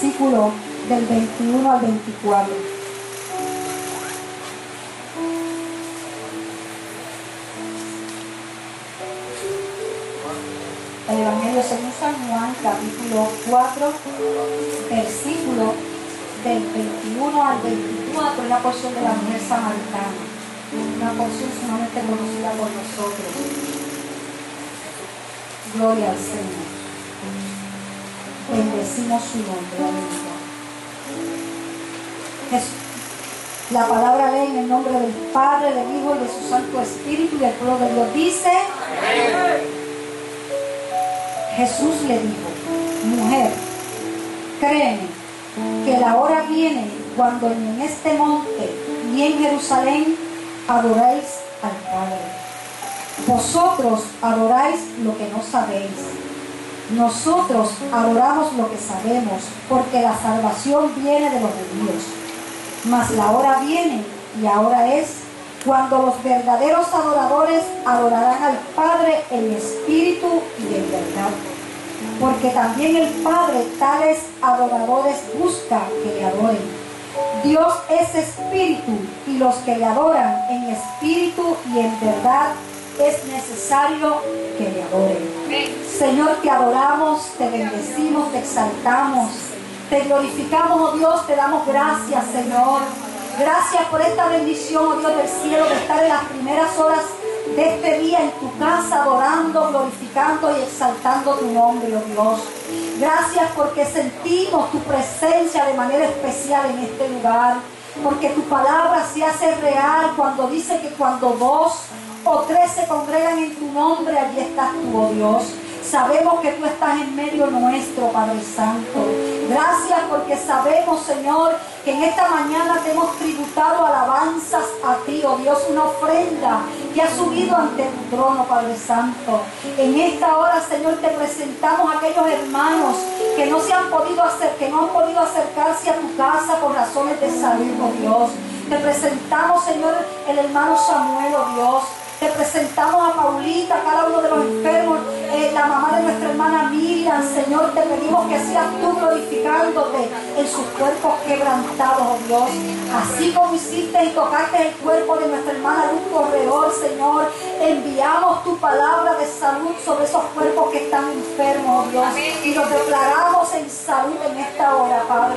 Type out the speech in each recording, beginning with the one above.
versículo del 21 al 24. El Evangelio según San Juan, capítulo 4, versículo del 21 al 24, una porción de la mujer samaritana, una porción sumamente conocida por nosotros. Gloria al Señor. Bendecimos su nombre. La palabra lee en el nombre del Padre, del Hijo y de su Santo Espíritu y el pueblo de Dios dice. Jesús le dijo, mujer, créeme que la hora viene cuando en este monte y en Jerusalén adoráis al Padre. Vosotros adoráis lo que no sabéis. Nosotros adoramos lo que sabemos, porque la salvación viene de los judíos. Mas la hora viene y ahora es cuando los verdaderos adoradores adorarán al Padre en espíritu y en verdad. Porque también el Padre tales adoradores busca que le adoren. Dios es espíritu y los que le adoran en espíritu y en verdad es necesario que le adoren. Señor, te adoramos, te bendecimos, te exaltamos, te glorificamos, oh Dios, te damos gracias, Señor. Gracias por esta bendición, oh Dios del cielo, de estar en las primeras horas de este día en tu casa, adorando, glorificando y exaltando tu nombre, oh Dios. Gracias porque sentimos tu presencia de manera especial en este lugar. Porque tu palabra se hace real cuando dice que cuando dos o tres se congregan en tu nombre, allí estás tú, oh Dios. Sabemos que tú estás en medio nuestro, Padre Santo. Gracias porque sabemos, Señor, que en esta mañana te hemos tributado alabanzas a ti, oh Dios, una ofrenda que ha subido ante tu trono, Padre Santo. En esta hora, Señor, te presentamos a aquellos hermanos que no se han podido hacer, que no han podido acercarse a tu casa por razones de salud, oh Dios. Te presentamos, Señor, el hermano Samuel, oh Dios. Te presentamos a Paulita, a cada uno de los enfermos, eh, la mamá de nuestra hermana Miriam. Señor, te pedimos que seas tú glorificándote en sus cuerpos quebrantados, oh Dios. Así como hiciste y tocaste el cuerpo de nuestra hermana Luz Corredor, Señor, enviamos tu palabra de salud sobre esos cuerpos que están enfermos, oh Dios. Y los declaramos en salud en esta hora, Padre.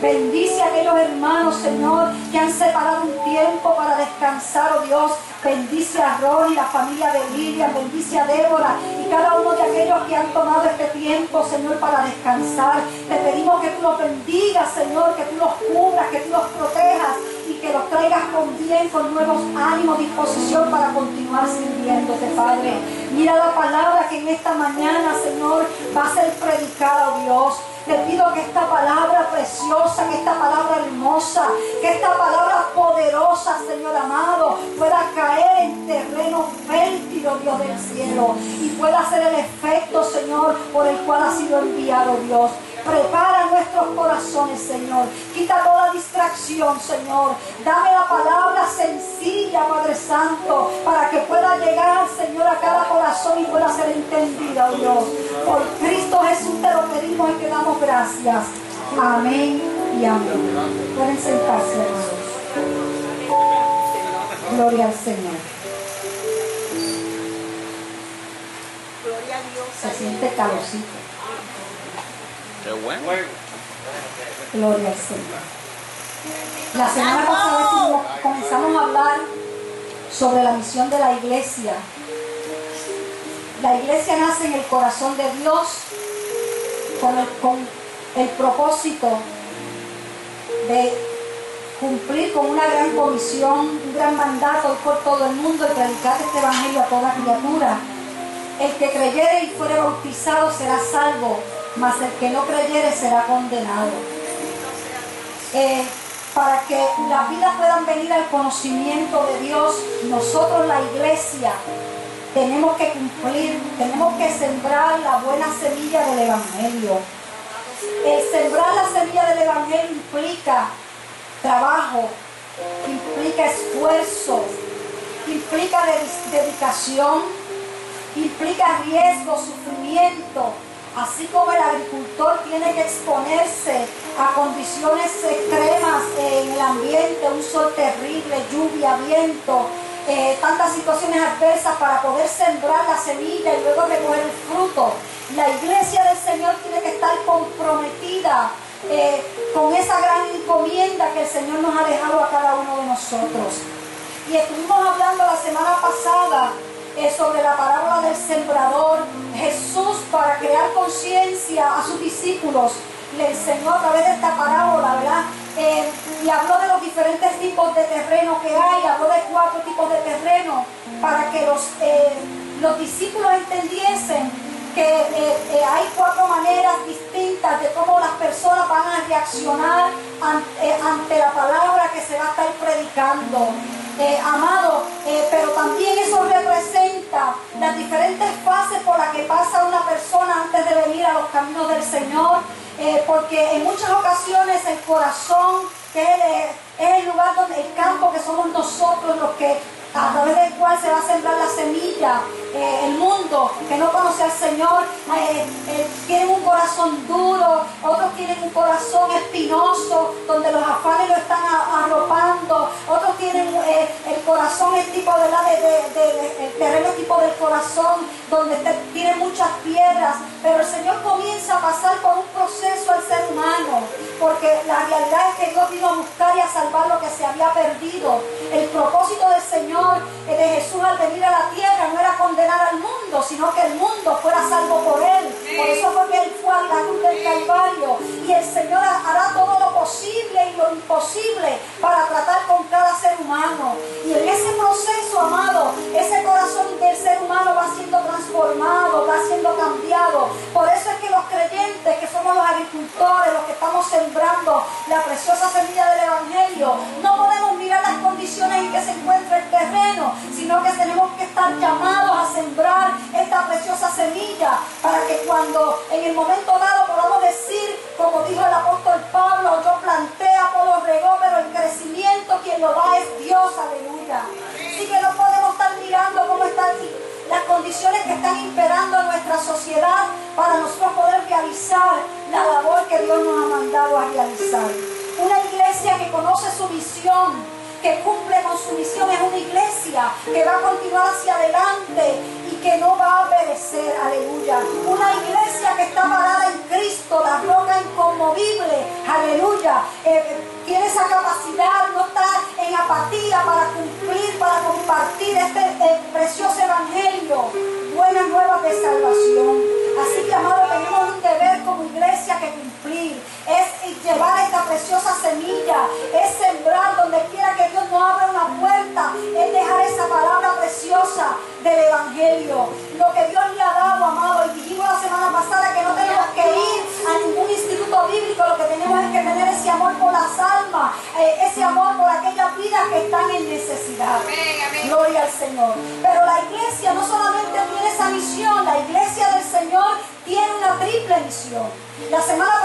Bendice a aquellos hermanos, Señor, que han separado un tiempo para descansar, oh Dios. Bendice a Ronnie, la familia de Lilian, bendice a Débora y cada uno de aquellos que han tomado este tiempo, Señor, para descansar. Te pedimos que tú los bendigas, Señor, que tú los cubras, que tú los protejas y que los traigas con bien, con nuevos ánimos, disposición para continuar sirviéndote, Padre. Mira la palabra que en esta mañana, Señor, va a ser predicada, oh Dios. Te pido que esta palabra preciosa, que esta palabra hermosa, que esta palabra poderosa, Señor amado, pueda caer en terreno fértil, Dios del cielo, y pueda hacer el efecto, Señor, por el cual ha sido enviado, Dios. Prepara nuestros corazones, Señor. Quita toda distracción, Señor. Dame la palabra sencilla, Padre Santo, para que pueda llegar, Señor, a cada corazón y pueda ser entendida, oh Dios. Por Cristo Jesús te lo pedimos y te damos gracias. Amén y amén. Pueden sentarse, hermanos. Gloria al Señor. Gloria a Dios. Se siente calorcito. Gloria al Señor. La semana pasada comenzamos a hablar sobre la misión de la iglesia. La iglesia nace en el corazón de Dios con el, con el propósito de cumplir con una gran comisión, un gran mandato por todo el mundo y predicar este evangelio a toda criatura. El que creyere y fuere bautizado será salvo, mas el que no creyere será condenado. Eh, para que las vidas puedan venir al conocimiento de Dios, nosotros la iglesia tenemos que cumplir, tenemos que sembrar la buena semilla del Evangelio. El sembrar la semilla del Evangelio implica trabajo, implica esfuerzo, implica de- dedicación, implica riesgo, sufrimiento. Así como el agricultor tiene que exponerse a condiciones extremas en el ambiente, un sol terrible, lluvia, viento, eh, tantas situaciones adversas para poder sembrar la semilla y luego recoger el fruto. La iglesia del Señor tiene que estar comprometida eh, con esa gran encomienda que el Señor nos ha dejado a cada uno de nosotros. Y estuvimos hablando la semana pasada eh, sobre la parábola del sembrador. Jesús, para crear conciencia a sus discípulos, le enseñó a través de esta parábola, ¿verdad? Eh, y habló de los diferentes tipos de terreno que hay, habló de cuatro tipos de terreno, para que los, los discípulos entendiesen que eh, eh, hay cuatro maneras distintas de cómo las personas van a reaccionar eh, ante, la palabra que se va a estar predicando. amado, pero también eso representa las diferentes fases por las que pasa una persona antes de venir a los caminos del Señor, porque en muchas ocasiones el corazón, es el lugar donde el campo que somos nosotros los que a través del cual se va a sembrar la semilla. Eh, el mundo que no conoce al Señor. Eh, eh, tiene un corazón duro, otros tienen un corazón espinoso, donde los afanes lo están arropando, otros tienen el corazón el tipo de, la, de, el terreno tipo del corazón, donde tiene muchas piedras, pero el Señor comienza a pasar por un proceso al ser humano, porque la realidad es que Dios vino a buscar y a salvar lo que se había perdido. El propósito del Señor de Jesús al venir a la tierra no era condenar al mundo, sino que el mundo fuera salvo por él. Por eso fue que él fue a la del Calvario. Y el Señor hará todo lo posible y lo imposible para tratar con cada ser humano. Y en ese proceso, amado, ese corazón del ser humano va siendo transformado, va siendo cambiado. Por eso es que los creyentes, que somos los agricultores, los que estamos sembrando la preciosa semilla del Evangelio, no podemos mirar las condiciones en que se encuentra el terreno, sino que tenemos que estar llamados a sembrar esta preciosa semilla para que cuando en el momento dado podamos decir, como dijo el apóstol Pablo, yo planté, Apolo regó, pero el crecimiento quien lo da es Dios, aleluya. Así que no podemos estar mirando cómo están las condiciones que están imperando en nuestra sociedad para nosotros poder realizar la labor que Dios nos ha mandado a realizar. Una iglesia que conoce su visión, que cumple con su misión, es una iglesia que va a continuar hacia adelante misión. La semana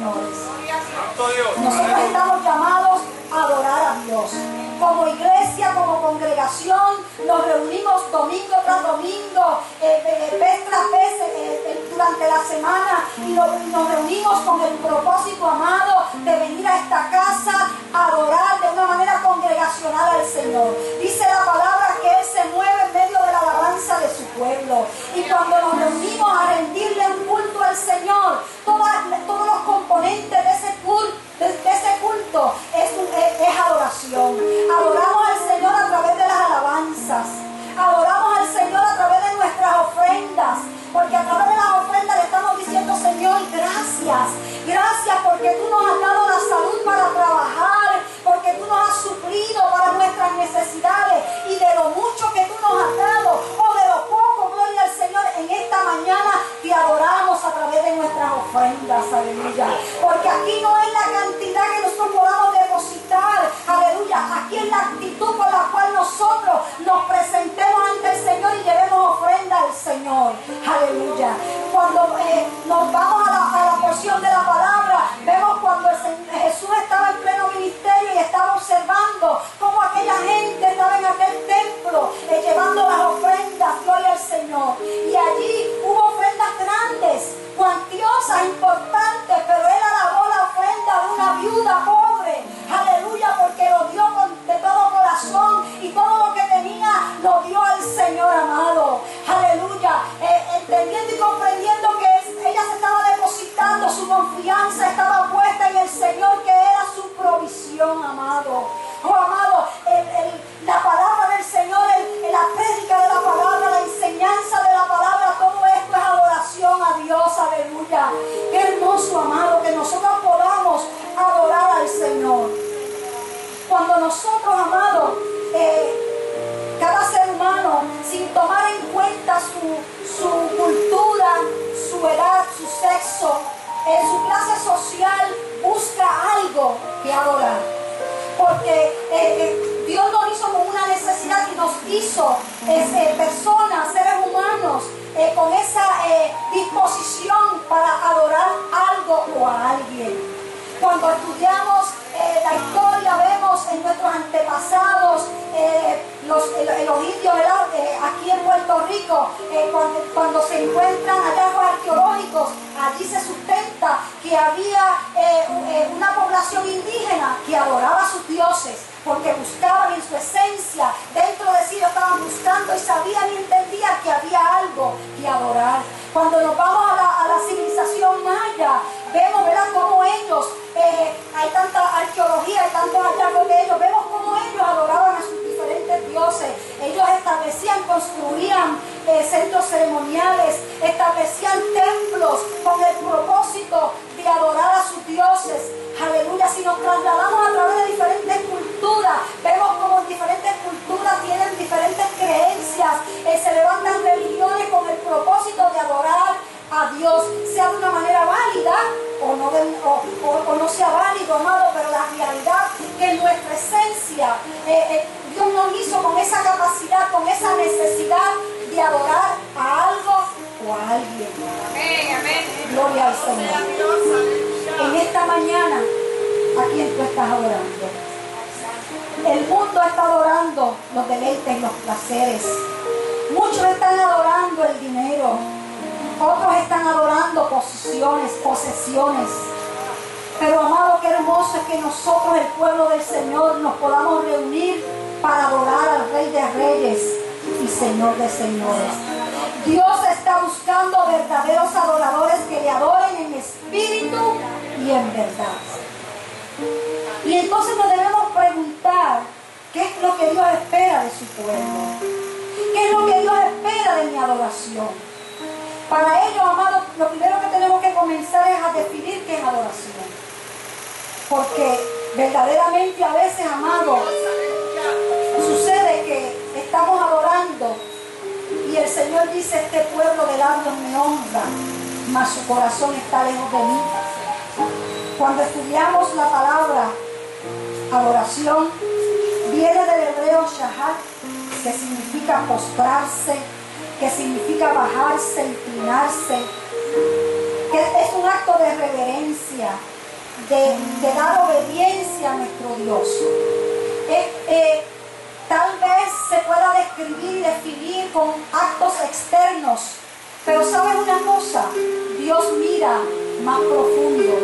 Nosotros estamos llamados a adorar a Dios. Como iglesia, como congregación, nos reunimos domingo tras domingo, eh, eh, vez tras vez eh, durante la semana y nos reunimos con el propósito amado de venir a esta casa a adorar de una manera congregacional al Señor. Dice la palabra que Él se mueve en medio de la alabanza de su pueblo. Y cuando nos reunimos a rendirle un culto al Señor, todos los componentes de ese culto, de, ese culto es, es adoración. Porque aquí no es la cantidad que nosotros podamos depositar, Señor amado, aleluya, Eh, entendiendo y comprendiendo que ella se estaba depositando, su confianza estaba puesta en el Señor, que era su provisión, amado, eh, su clase social, busca algo que adorar. Porque eh, eh, Dios nos hizo con una necesidad y nos hizo eh, personas, seres humanos, eh, con esa eh, disposición para adorar algo o a alguien. Cuando estudiamos eh, la historia, vemos en nuestros antepasados, eh, los, el- indios aquí en Puerto Rico, eh, cuando, se encuentran hallazgos arqueológicos, allí se sustenta que había una población indígena que adoraba a sus dioses, porque buscaban en su esencia, dentro de sí lo estaban buscando y sabían y entendían que había algo que adorar. Cuando nos vamos a la, civilización maya, vemos ¿verdad? cómo ellos, eh, hay tanta arqueología, hay tantos hallazgos de ellos, vemos cómo ellos adoraban a sus diferentes dioses. Ellos establecían, construían eh, centros ceremoniales, establecían templos con el propósito de adorar a sus dioses. Los deleites, los placeres. Muchos están adorando el dinero. Otros están adorando posiciones, posesiones. Pero amado, qué hermoso es que nosotros, el pueblo del Señor, nos podamos reunir para adorar al Rey de Reyes y Señor de Señores. Dios está buscando verdaderos adoradores que le adoren en espíritu y en verdad. Y entonces nos qué es lo que Dios espera de su pueblo. ¿Qué es lo que Dios espera de mi adoración? Para ello, amados, lo primero que tenemos que comenzar es a definir qué es adoración. Porque verdaderamente a veces, amados, sucede que estamos adorando y el Señor dice, este pueblo de labios me honra, mas su corazón está lejos de mí. Cuando estudiamos la palabra adoración, viene del hebreo shahat, que significa postrarse, que significa bajarse, inclinarse, que es un acto de reverencia, de, dar obediencia a nuestro Dios. Eh, tal vez se pueda describir y definir con actos externos, pero ¿sabes una cosa? Dios mira más profundo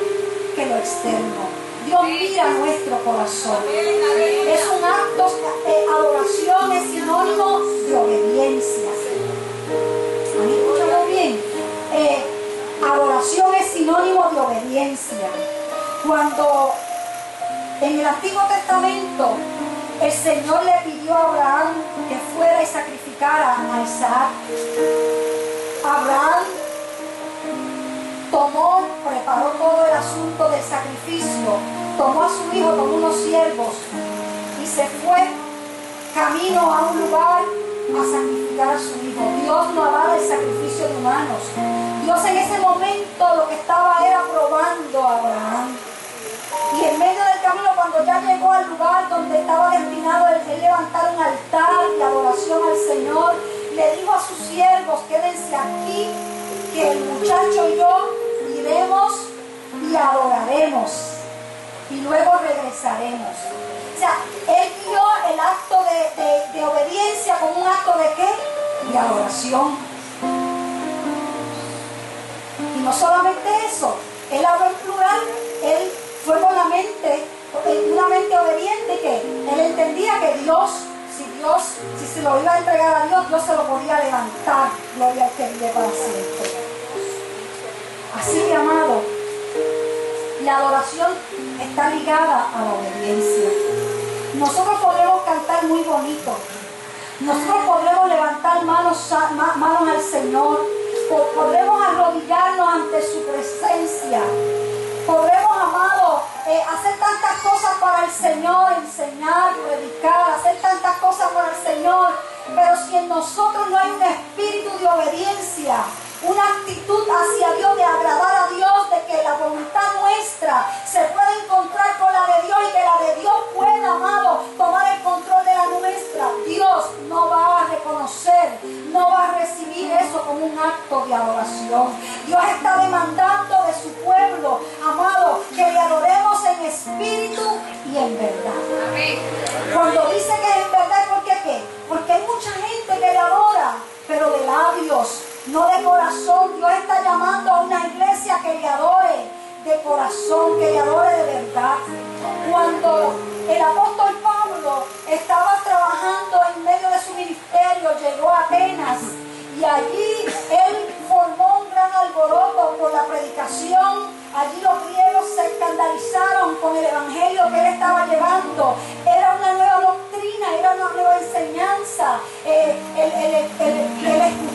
que lo externo. Dios mira nuestro corazón. Es un acto, eh, adoración es sinónimo de obediencia. ¿Han escuchado bien? Eh, adoración es sinónimo de obediencia. Cuando en el Antiguo Testamento el Señor le pidió a Abraham que fuera y sacrificara a Isaac, Abraham tomó, preparó todo el asunto del sacrificio, tomó a su hijo, tomó unos siervos y se fue camino a un lugar a sacrificar a su hijo. Dios no avala el sacrificio de humanos. Dios en ese momento lo que estaba era probando a Abraham. Y en medio del camino, cuando ya llegó al lugar donde estaba destinado el, levantar un altar de adoración al Señor, le dijo a sus siervos, quédense aquí, que el muchacho y yo iremos y adoraremos. Y luego regresaremos. O sea, él vio el acto de, obediencia como un acto de qué? De adoración. Y no solamente eso, él habló en plural, él fue con la mente, una mente obediente que él entendía que Dios, si Dios, si se lo iba a entregar a Dios, Dios se lo podía levantar, gloria al que vive para siempre. Así amado, la adoración está ligada a la obediencia. Nosotros podremos cantar muy bonito. Nosotros podremos levantar manos, manos al Señor. Podremos arrodillarnos ante su presencia. Podremos, amado, eh, hacer tantas cosas para el Señor, enseñar, predicar, hacer tantas cosas para el Señor. Pero si en nosotros no hay un espíritu de obediencia, una actitud hacia Dios de agradar a Dios, de que la voluntad nuestra se pueda encontrar con la de Dios y que la de Dios pueda, amado, tomar el control de la nuestra. Dios no va a reconocer, no va a recibir eso como un acto de adoración. Dios está demandando de su pueblo, amado, que le adoremos en espíritu y en verdad. Cuando dice que es en verdad, ¿por qué qué? Porque hay mucha gente que le adora, pero de labios no de corazón. Dios está llamando a una iglesia que le adore de corazón, que le adore de verdad. Cuando el apóstol Pablo estaba trabajando en medio de su ministerio, llegó a Atenas y allí él formó un gran alboroto por la predicación. Allí los griegos se escandalizaron con el evangelio que él estaba llevando. Era una nueva doctrina, era una nueva enseñanza. Eh, el,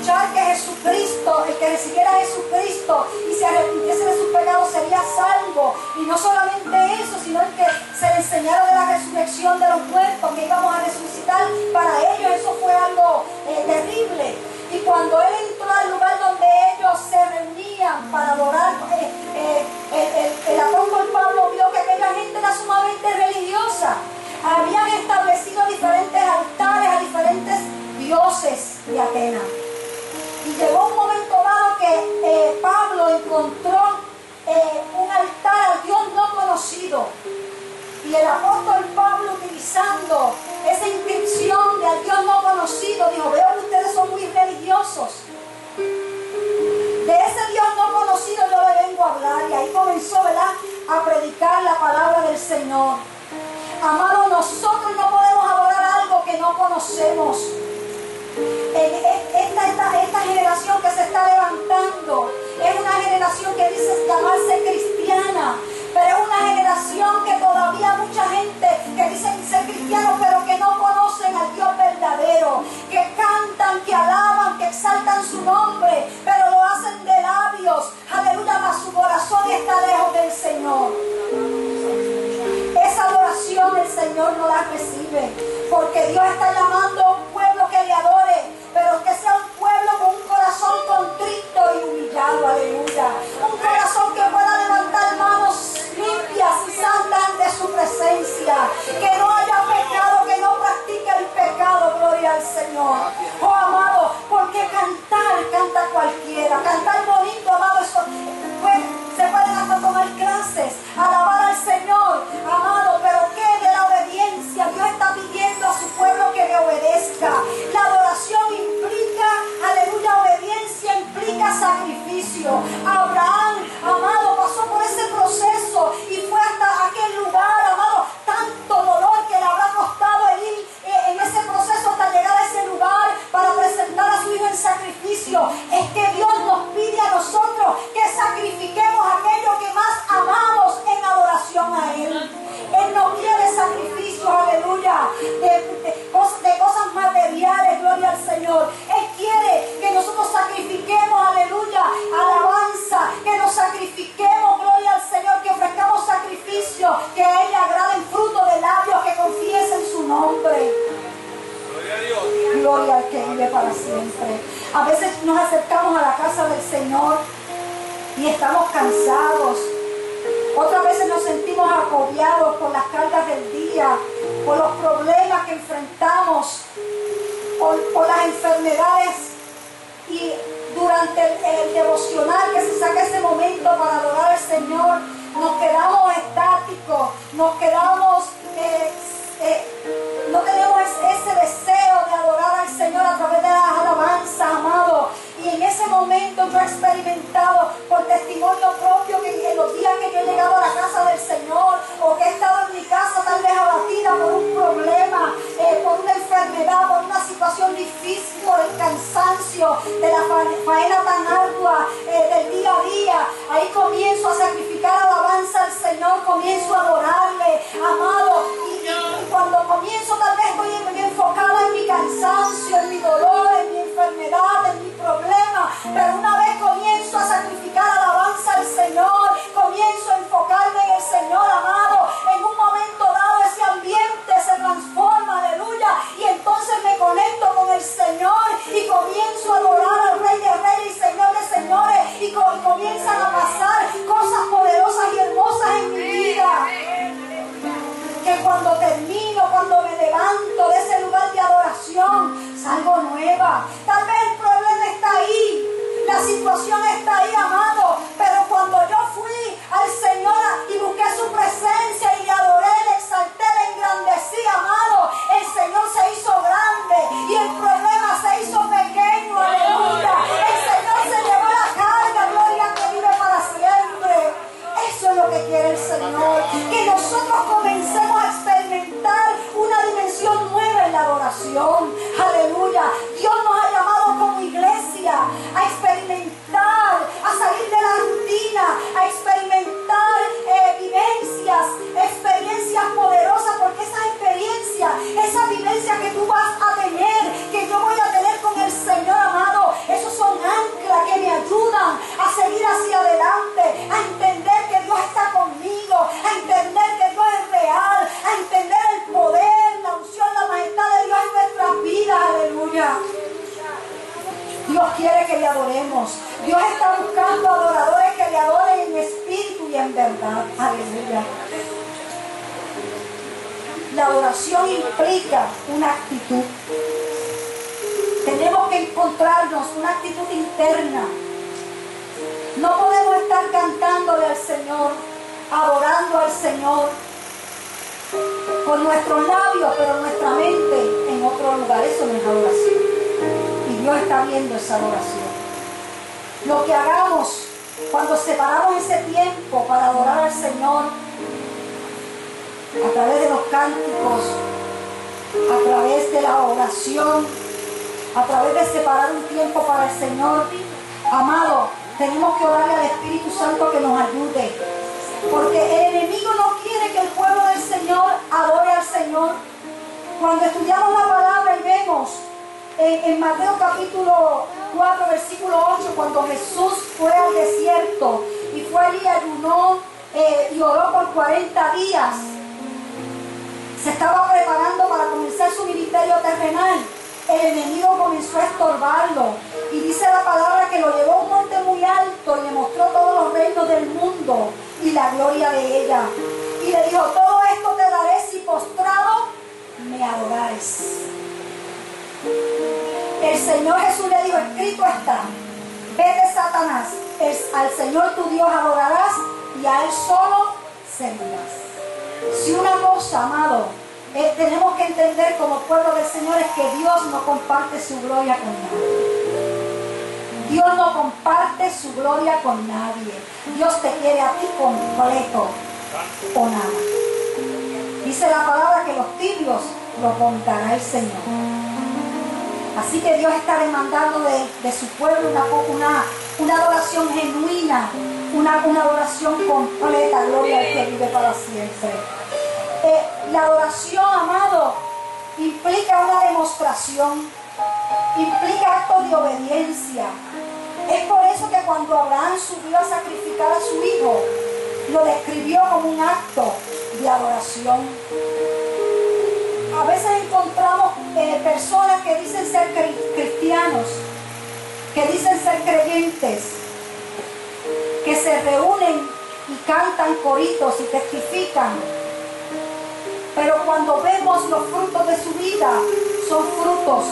que recibiera a Jesucristo y se arrepintiese de sus pecados sería salvo. Y no solamente eso, sino el que se le enseñara de la resurrección de los momento nuestros labios, pero nuestra mente en otro lugar. Eso no es adoración. Y Dios está viendo esa adoración. Lo que hagamos cuando separamos ese tiempo para adorar al Señor, a través de los cánticos, a través de la oración, a través de separar un tiempo para el Señor, amado, tenemos que orarle al Espíritu Santo que nos ayude. Porque el enemigo no pueblo del Señor adore al Señor. Cuando estudiamos la palabra y vemos en, Mateo capítulo 4, versículo 8, cuando Jesús fue al desierto y fue allí, ayunó eh, y oró por 40 días, se estaba preparando para comenzar su ministerio terrenal. El enemigo comenzó a estorbarlo y dice la palabra que lo Es, al Señor tu Dios adorarás y a Él solo servirás. Si una cosa, amado, eh, tenemos que entender como pueblo del Señor es que Dios no comparte su gloria con nadie. Dios no comparte su gloria con nadie. Dios te quiere a ti completo o nada. Dice la palabra que los tibios lo contará el Señor. Así que Dios está demandando de, de su pueblo una, una, una, adoración genuina, una, una adoración completa, gloria al que vive para siempre. Eh, la adoración, amado, implica una demostración, implica actos de obediencia. Es por eso que cuando Abraham subió a sacrificar a su hijo, lo describió como un acto de adoración. A veces encontramos eh, personas que dicen ser cristianos, que dicen ser creyentes, que se reúnen y cantan coritos y testifican. Pero cuando vemos los frutos de su vida, son frutos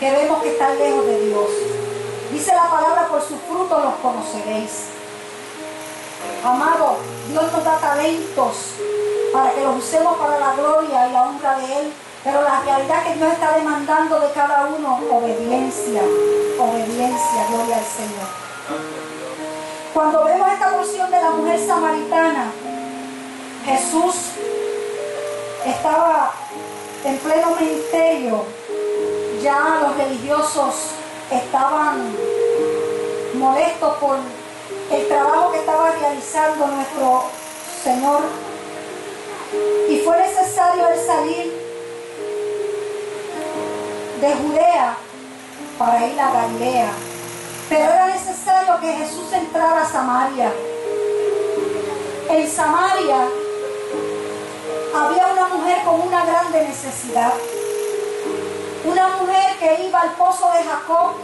que vemos que están lejos de Dios. Dice la palabra, por sus frutos los conoceréis. Amado, Dios nos da talentos para que los usemos para la gloria y la honra de Él. Pero la realidad que Dios está demandando de cada uno, obediencia, obediencia, gloria al Señor. Cuando vemos esta porción de la mujer samaritana, Jesús estaba en pleno ministerio. Ya los religiosos estaban molestos por el trabajo que estaba realizando nuestro Señor. Y fue necesario el salir de Judea para ir a Galilea. Pero era necesario que Jesús entrara a Samaria. En Samaria había una mujer con una grande necesidad. Una mujer que iba al pozo de Jacob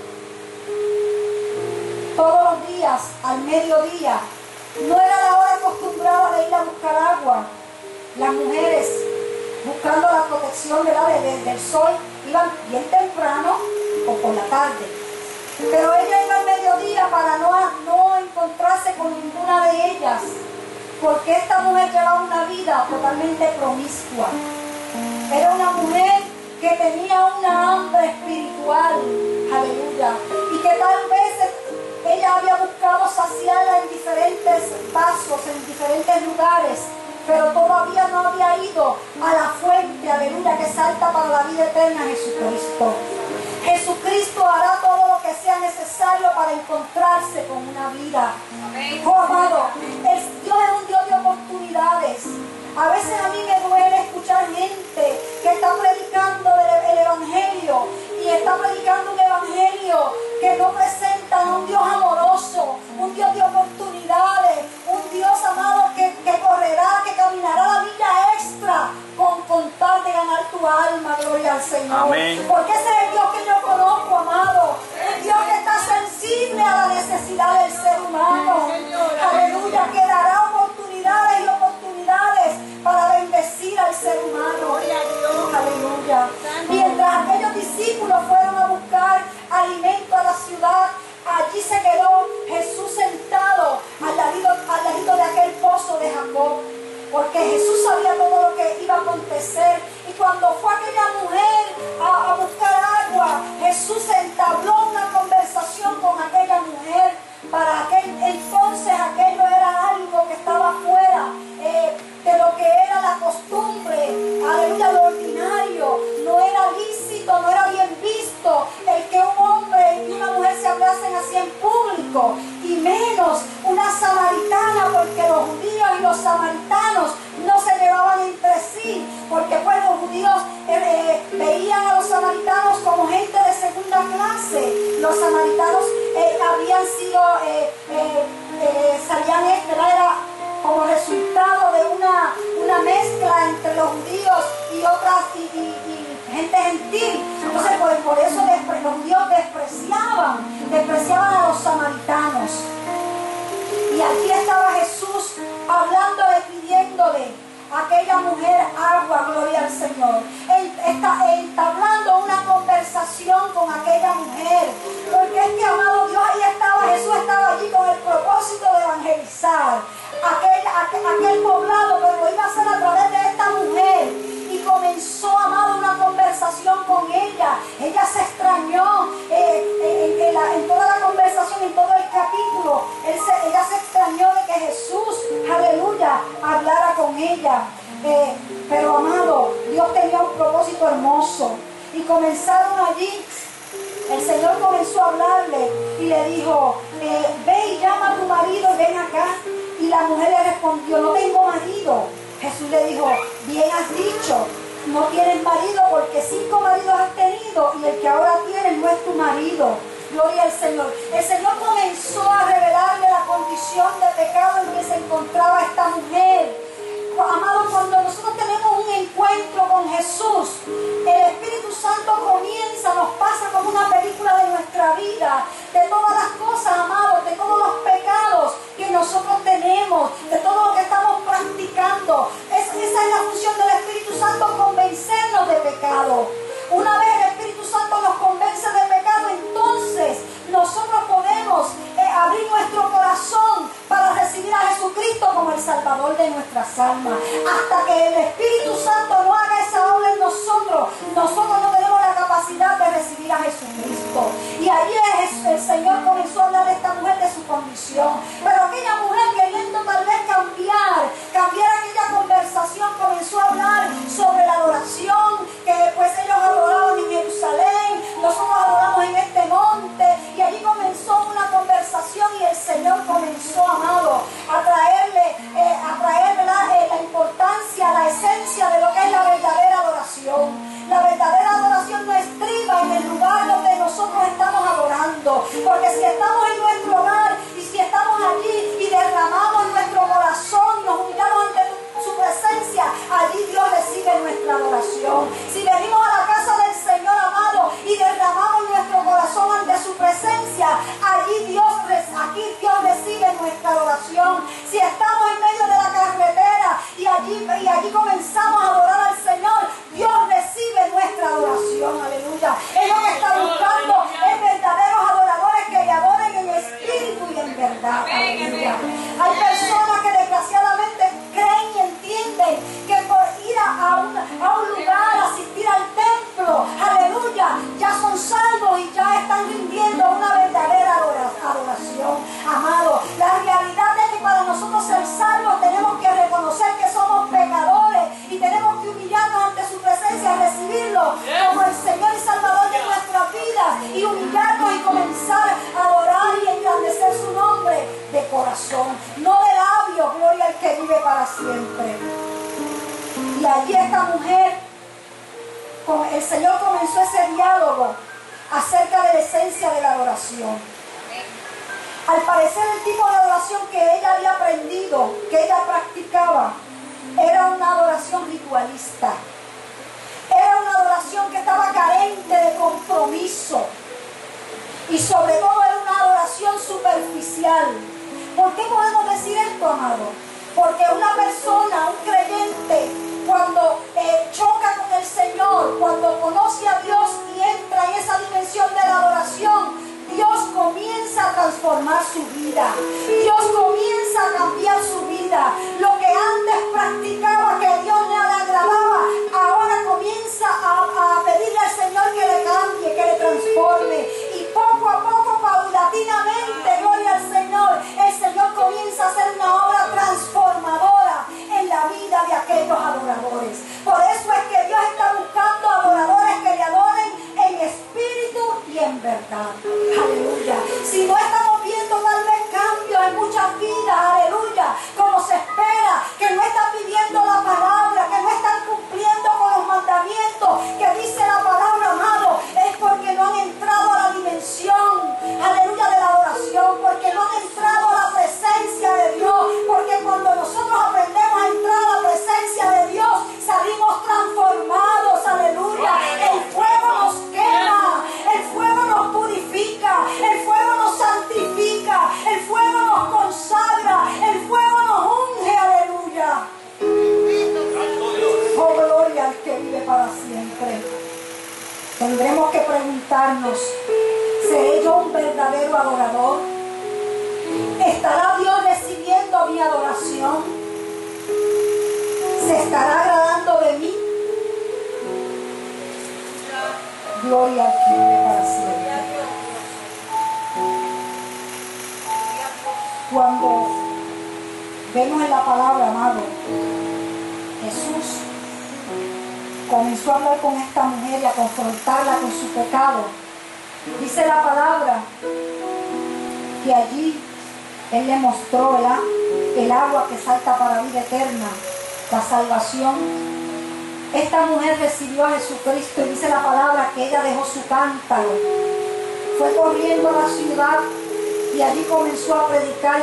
todos los días, al mediodía. No era la hora acostumbrada de ir a buscar agua. Las mujeres, buscando la protección de la, del sol, iban bien temprano o por la tarde. Pero ella iba al mediodía para no, no encontrarse con ninguna de ellas, porque esta mujer llevaba una vida totalmente promiscua. Era una mujer que tenía una hambre espiritual, aleluya, y que tal vez ella había buscado saciarla en diferentes vasos, en diferentes lugares, pero todavía no había ido a la fuente, aleluya, que salta para la vida eterna, Jesucristo. Jesucristo hará todo lo que sea necesario para encontrarse con una vida. Oh, amado, a aquella mujer agua, gloria al Señor. Él está entablando una conversación con aquella mujer. Porque es que, amado Dios, ahí estaba, Jesús estaba allí con el propósito de evangelizar aquel, aquel, poblado, pero lo iba a hacer a través de esta mujer y comenzó a amar una conversación con ella. Ella se extrañó eh, eh, en, toda la hermoso. Y comenzaron allí el Señor comenzó a hablarle y le dijo, ve y llama a tu marido y ven acá. Y la mujer le respondió, no tengo marido. Jesús le dijo, bien has dicho, no tienes marido porque cinco maridos has tenido y el que ahora tienes no es tu marido. Gloria al Señor. El Señor comenzó a revelarle la condición de pecado en que se encontraba esta mujer amado, cuando nosotros tenemos un encuentro con Jesús, el Espíritu Santo comienza, nos pasa como una película de nuestra vida, de todas las cosas, amados, de todos los pecados que nosotros tenemos, de todo lo que estamos practicando. Es, esa es la función del Espíritu Santo, convencernos de pecado. Una vez el Espíritu Santo nos convence de pecado, entonces nosotros podemos eh, abrir Hasta que el Espíritu Santo no haga esa obra en nosotros, nosotros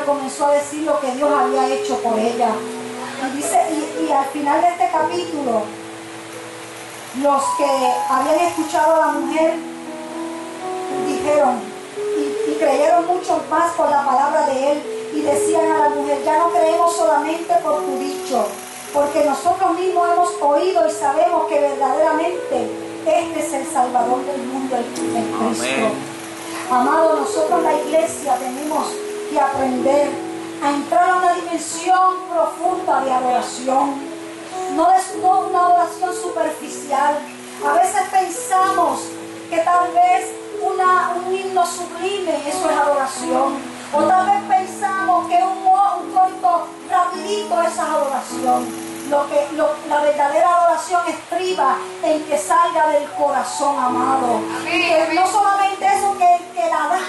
comenzó a decir lo que Dios había hecho por ella. Y, dice, y, al final de este capítulo, los que habían escuchado a la mujer dijeron y, creyeron mucho más por la palabra de él y decían a la mujer, ya no creemos solamente por tu dicho, porque nosotros mismos hemos oído y sabemos que verdaderamente este es el Salvador del mundo, el, Cristo. Amado, nosotros la iglesia tenemos que aprender a entrar a una dimensión profunda de adoración. No es no una adoración superficial. A veces pensamos que tal vez una, un himno sublime, eso es adoración. O tal vez pensamos que un, un corito rapidito, esa es adoración. Lo que, lo- la verdadera adoración estriba en que salga del corazón, amado. Y que no solamente eso, que el que la da,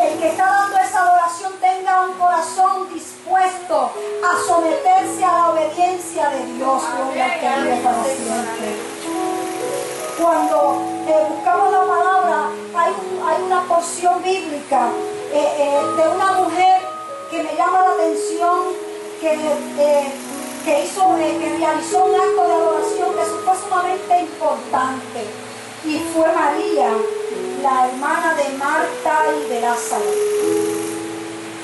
el que está dando esa adoración tenga un corazón dispuesto a someterse a la obediencia de Dios. Cuando eh, buscamos la palabra, hay, hay una porción bíblica eh, eh, de una mujer que me llama la atención, que, que hizo, que realizó un acto de adoración que fue sumamente importante. Y fue María, la hermana de Marta y de Lázaro.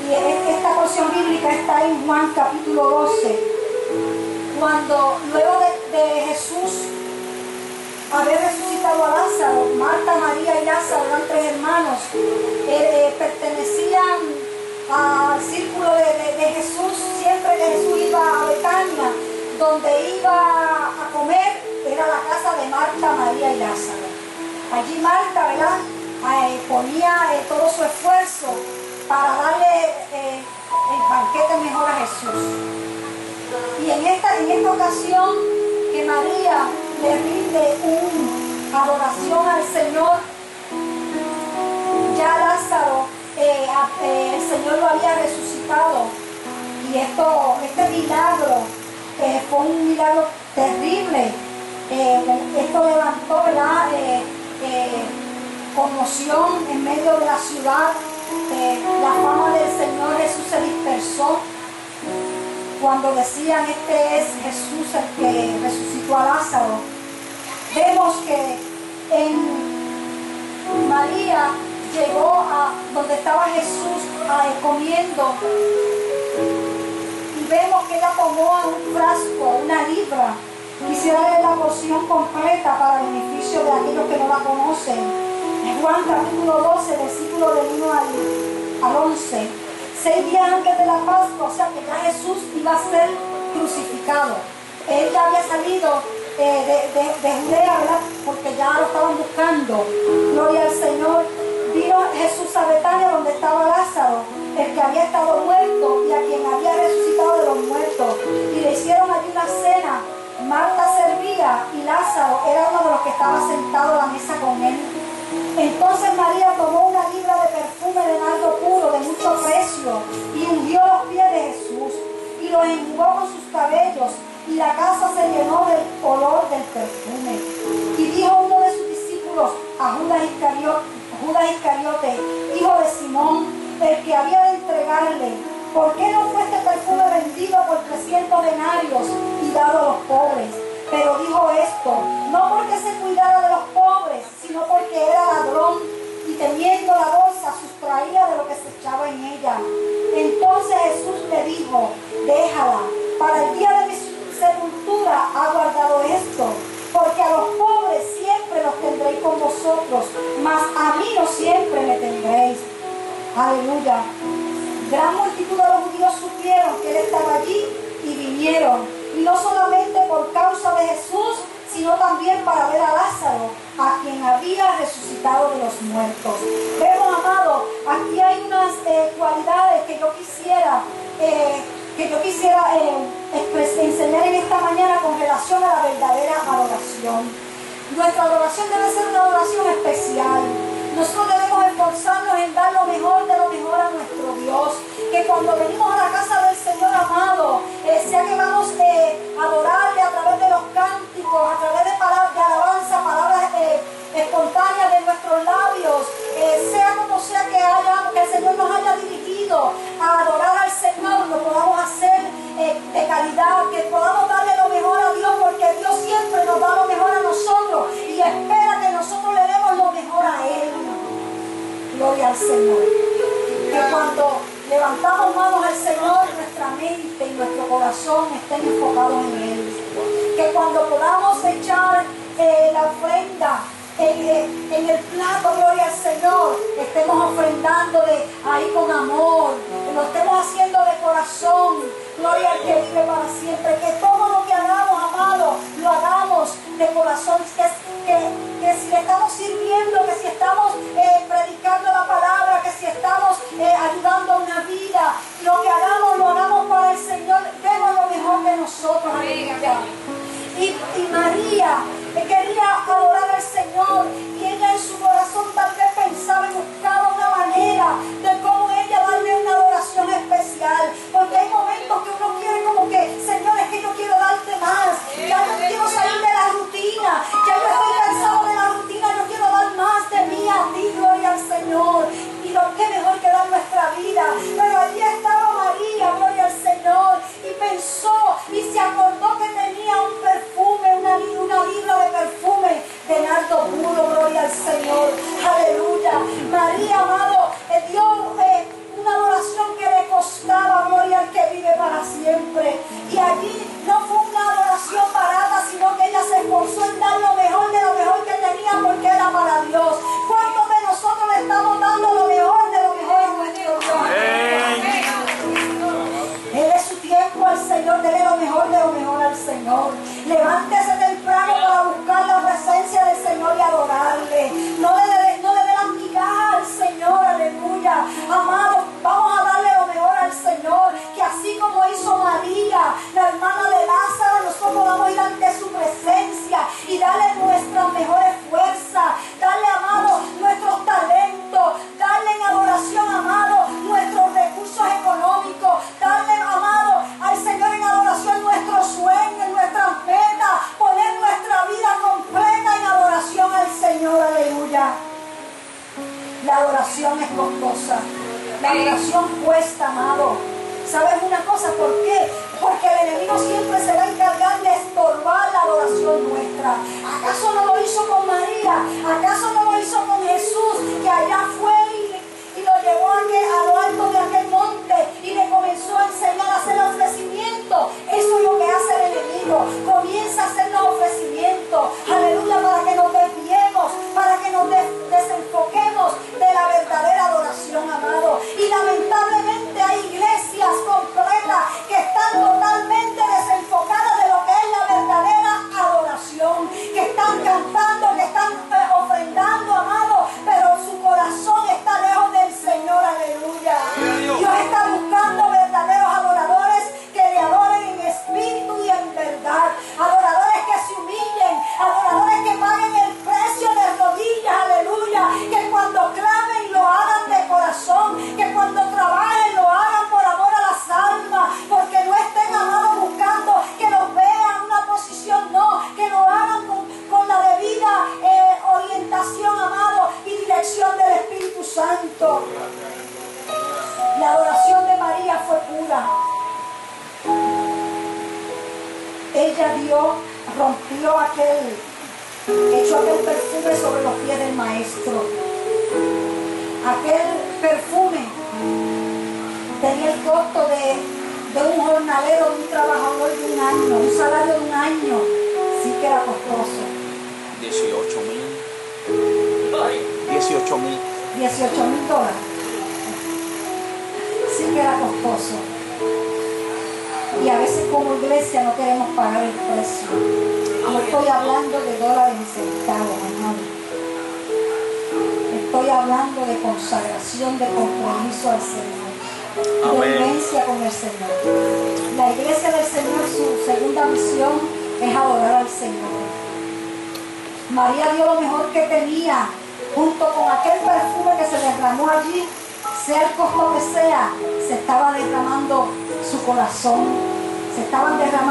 Y esta porción bíblica está en Juan capítulo 12, cuando luego de, Jesús haber resucitado a Lázaro, Marta, María y Lázaro eran tres hermanos, eh, eh, pertenecían al círculo de, de- de Jesús, siempre que Jesús iba a Betania, donde iba a comer, era la casa de Marta, María y Lázaro. Allí Marta, ¿verdad? Ponía eh, todo su esfuerzo para darle eh, el banquete mejor a Jesús. Y en esta, en esta ocasión que María le rinde una adoración al Señor, ya Lázaro, eh, el Señor lo había resucitado. Y esto, este milagro fue un milagro terrible. Esto levantó ¿verdad? Conmoción en medio de la ciudad. La fama del Señor Jesús se dispersó cuando decían este es Jesús el que resucitó a Lázaro, vemos que en María llegó a donde estaba Jesús comiendo y vemos que ella tomó un frasco, una libra. Quisiera leer la porción completa para beneficio de aquellos que no la conocen. En Juan capítulo 12, versículo del 1 al, al 11 seis días antes de la Pascua, o sea que ya Jesús iba a ser crucificado. Él ya había salido eh, de, de- de Judea, ¿verdad? Porque ya lo estaban buscando. Gloria al Señor. Vino Jesús a Betania donde estaba Lázaro, el que había estado muerto y a quien había resucitado de los muertos. Y le hicieron allí una cena. Marta servía y Lázaro era uno de los que estaba sentado a la mesa con él. Entonces María tomó una libra de perfume de nardo puro de mucho precio y ungió los pies de Jesús y los enjugó con sus cabellos y la casa se llenó del olor del perfume. Y dijo uno de sus discípulos a Judas Iscariote, Judas Iscariote, hijo de Simón, el que había de entregarle, ¿por qué no fue este perfume vendido por 300 denarios y dado a los pobres? Pero dijo esto, no porque se cuidara de los pobres, sino porque era ladrón y teniendo la bolsa sustraía de lo que se echaba en ella. Entonces Jesús le dijo, déjala, para el día de mi sepultura ha guardado esto, porque a los pobres siempre los tendréis con vosotros, mas a mí no siempre me tendréis. Aleluya. Gran multitud de los judíos supieron que él estaba allí y vinieron. Y no solamente por causa de Jesús, sino también para ver a Lázaro, a quien había resucitado de los muertos. Vemos, amado, aquí hay unas eh, cualidades que yo quisiera, eh, que yo quisiera eh, enseñar en esta mañana con relación a la verdadera adoración. Nuestra adoración debe ser una adoración especial. Nosotros esforzarnos en dar lo mejor de lo mejor a nuestro Dios. Que cuando venimos a la casa del Señor amado, eh, sea que vamos eh, a adorarle a través de los cánticos, a través de palabras de alabanza, palabras eh, espontáneas de nuestros labios, sea como sea que, haya, que el Señor nos haya dirigido a adorar al Señor, lo podamos hacer de calidad, que podamos darle lo mejor a Dios, porque Dios siempre nos da lo mejor a nosotros y espera que nosotros le demos lo mejor a Él. Gloria al Señor. Que cuando levantamos manos al Señor, nuestra mente y nuestro corazón estén enfocados en Él. Que cuando podamos echar eh, la ofrenda eh, en, el plato, gloria al Señor, estemos ofrendándole ahí con amor, que lo estemos haciendo de corazón, gloria al que vive para siempre, que todo lo lo hagamos de corazón, que, que, que si le estamos sirviendo, que si estamos eh, predicando la palabra, que si estamos eh, ayudando a una vida, lo que hagamos, lo hagamos para el Señor, demos lo mejor de nosotros. Y, y María quería adorar al Señor y ella en su corazón tal vez pensaba y buscaba una manera de cómo ella darle una adoración especial. Porque hay momentos que uno quiere como que, Señor, yo quiero darte más. Ya no quiero salir de la rutina. Ya yo estoy cansado de la rutina. Yo quiero dar más de mí a ti, gloria al Señor. Y lo que mejor que dar nuestra vida. Pero allí estaba María, gloria al Señor. Y pensó y se acordó que tenía un perfume, una, una libra de perfume de nardo puro, gloria al Señor. Aleluya. María, amado, eh, dio eh, una adoración que le costaba, gloria al que vive para siempre. Y allí no fue una adoración barata, sino que ella se esforzó en dar lo mejor de lo mejor que tenía porque era para Dios. ¿Cuántos de nosotros le estamos dando lo mejor de lo mejor a nuestro Dios? Dele su tiempo al Señor, dele lo mejor de lo mejor al Señor. Levántese temprano para buscar la presencia del Señor y adorarle.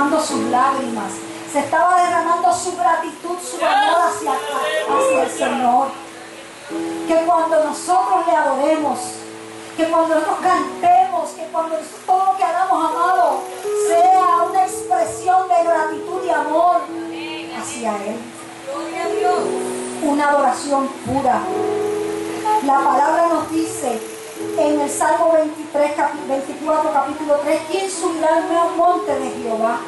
Derramando sus lágrimas, se estaba derramando su gratitud, su amor hacia, el Señor. Que cuando nosotros le adoremos, que cuando nosotros cantemos, que cuando todo lo que hagamos, amado, sea una expresión de gratitud y amor hacia Él una adoración pura. La palabra nos dice en el Salmo 23, capi- 24, capítulo 3, ¿quién subirá al monte de Jehová?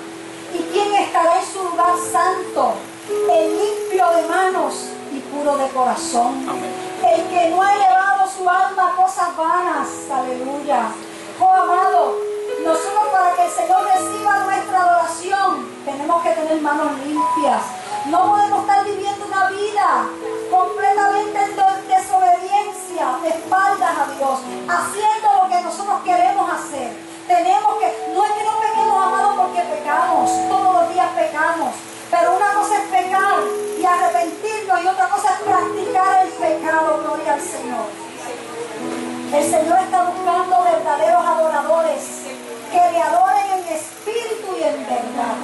¿Y quién estará en su lugar santo? El limpio de manos y puro de corazón. Amén. El que no ha elevado su alma a cosas vanas. Aleluya. Oh amado, nosotros para que el Señor reciba nuestra adoración, tenemos que tener manos limpias. No podemos estar viviendo una vida completamente en desobediencia, de espaldas a Dios, haciendo lo que nosotros queremos hacer. Tenemos que, no es que no pequemos, amado, porque pecamos, todos los días pecamos. Pero una cosa es pecar y arrepentirnos y otra cosa es practicar el pecado, gloria al Señor. El Señor está buscando verdaderos adoradores que le adoren en espíritu y en verdad.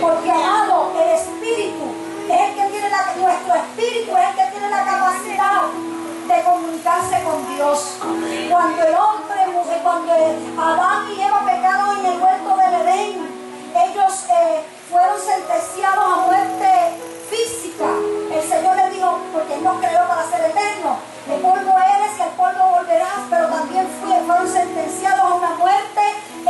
Porque amado, el espíritu es el que tiene la, nuestro espíritu es el que tiene la capacidad de comunicarse con Dios. Cuando el hombre, cuando Adán y Eva pecaron en el huerto del Edén, ellos eh, fueron sentenciados a muerte física. El Señor les dijo, porque Él nos creó para ser eterno. De polvo eres y al polvo volverás, pero también fue- fueron sentenciados a una muerte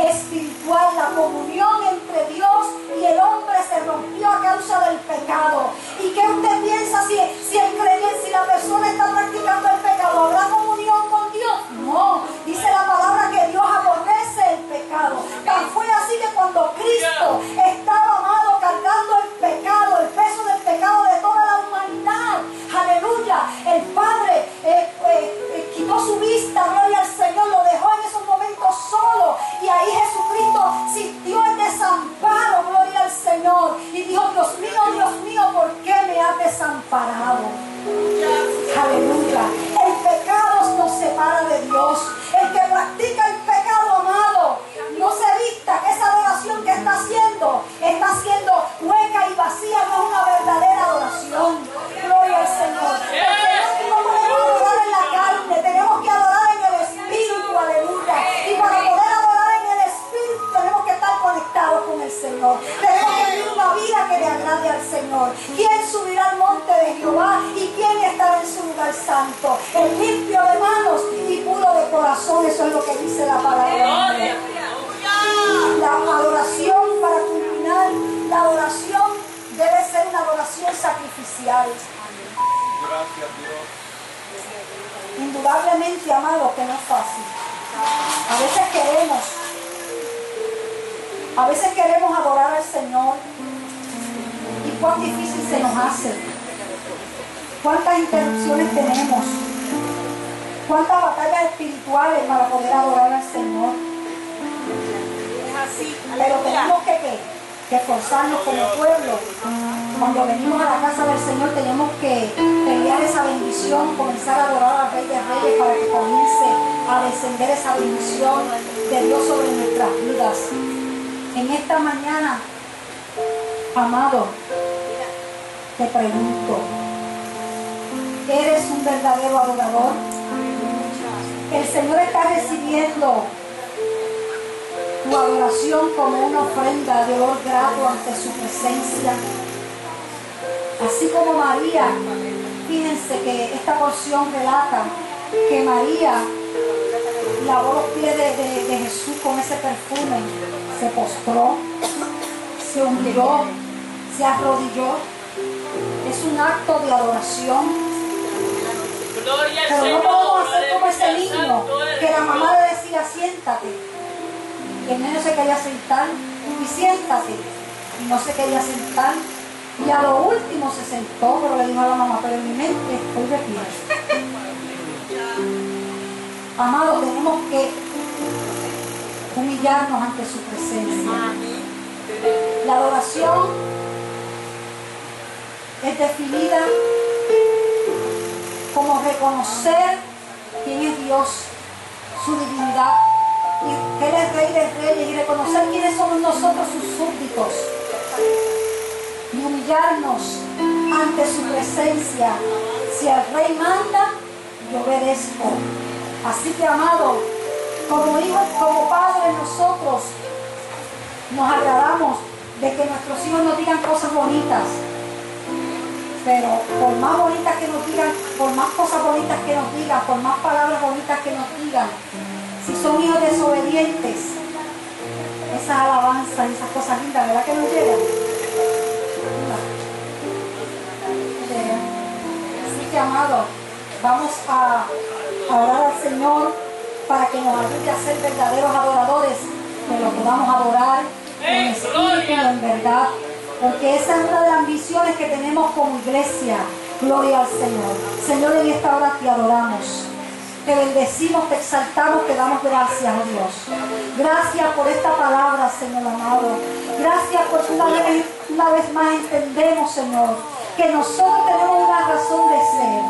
espiritual. La comunión entre Dios y el hombre se rompió a causa del pecado. ¿Y qué usted piensa si, si el creyente, si la persona está practicando el pecado? ¿Habrá comunión con Dios? No. Dice la palabra que Dios aborrece el pecado. Tan fue así que comenzar a adorar al Rey de Reyes para que comience a descender esa bendición de Dios sobre nuestras vidas. En esta mañana, amado, te pregunto, ¿eres un verdadero adorador? El Señor está recibiendo tu adoración como una ofrenda de olor grato ante su presencia. Así como María, fíjense que esta porción relata que María lavó los pies de, de- de Jesús con ese perfume, se postró, se humilló, se arrodilló. Es un acto de adoración. Pero no podemos hacer como ese niño que la mamá le decía siéntate. Y el niño se quería sentar y siéntate. Y no se quería sentar. Y a lo último se sentó, pero le dijo a la mamá, pero en mi mente estoy de pie. Amado, tenemos que humillarnos ante su presencia. La adoración es definida como reconocer quién es Dios, su divinidad, y que Él es Rey de Reyes, y reconocer quiénes somos nosotros sus súbditos, y humillarnos ante su presencia. Si el Rey manda, yo obedezco. Así que, amado, como hijos, como padres, nosotros nos agradamos de que nuestros hijos nos digan cosas bonitas. Pero por más bonitas que nos digan, por más cosas bonitas que nos digan, por más palabras bonitas que nos digan, si son hijos desobedientes, esas alabanzas esas cosas lindas, ¿verdad que nos llegan? Así que, amado, vamos a orar al Señor para que nos ayude a ser verdaderos adoradores, que lo podamos adorar en espíritu en verdad, porque esa es una de las misiones que tenemos como iglesia. Gloria al Señor. Señor, en esta hora te adoramos. Te bendecimos, te exaltamos, te damos gracias, oh Dios. Gracias por esta palabra, Señor amado. Gracias porque una vez, una vez más entendemos, Señor, que nosotros tenemos una razón de ser.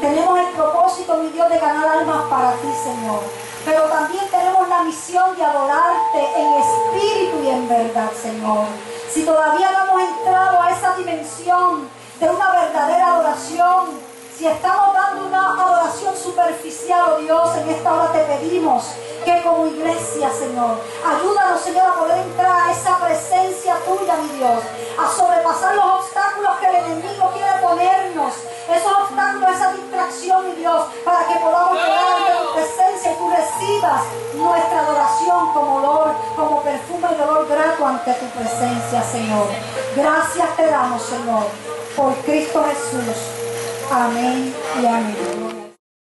Tenemos el propósito, mi Dios, de ganar almas para ti, Señor. Pero también tenemos la misión de adorarte en espíritu y en verdad, Señor. Si todavía no hemos entrado a esa dimensión de una verdadera adoración, si estamos dando una adoración superficial, oh Dios, en esta hora te pedimos que como iglesia, Señor, ayúdanos, Señor, a poder entrar a esa presencia tuya, mi Dios, a sobrepasar los obstáculos que el enemigo quiere ponernos, esos obstáculos, esa distracción, mi Dios, para que podamos llegar ante tu presencia y tú recibas nuestra adoración como olor, como perfume y olor grato ante tu presencia, Señor. Gracias te damos, Señor, por Cristo Jesús. 阿음에이 야.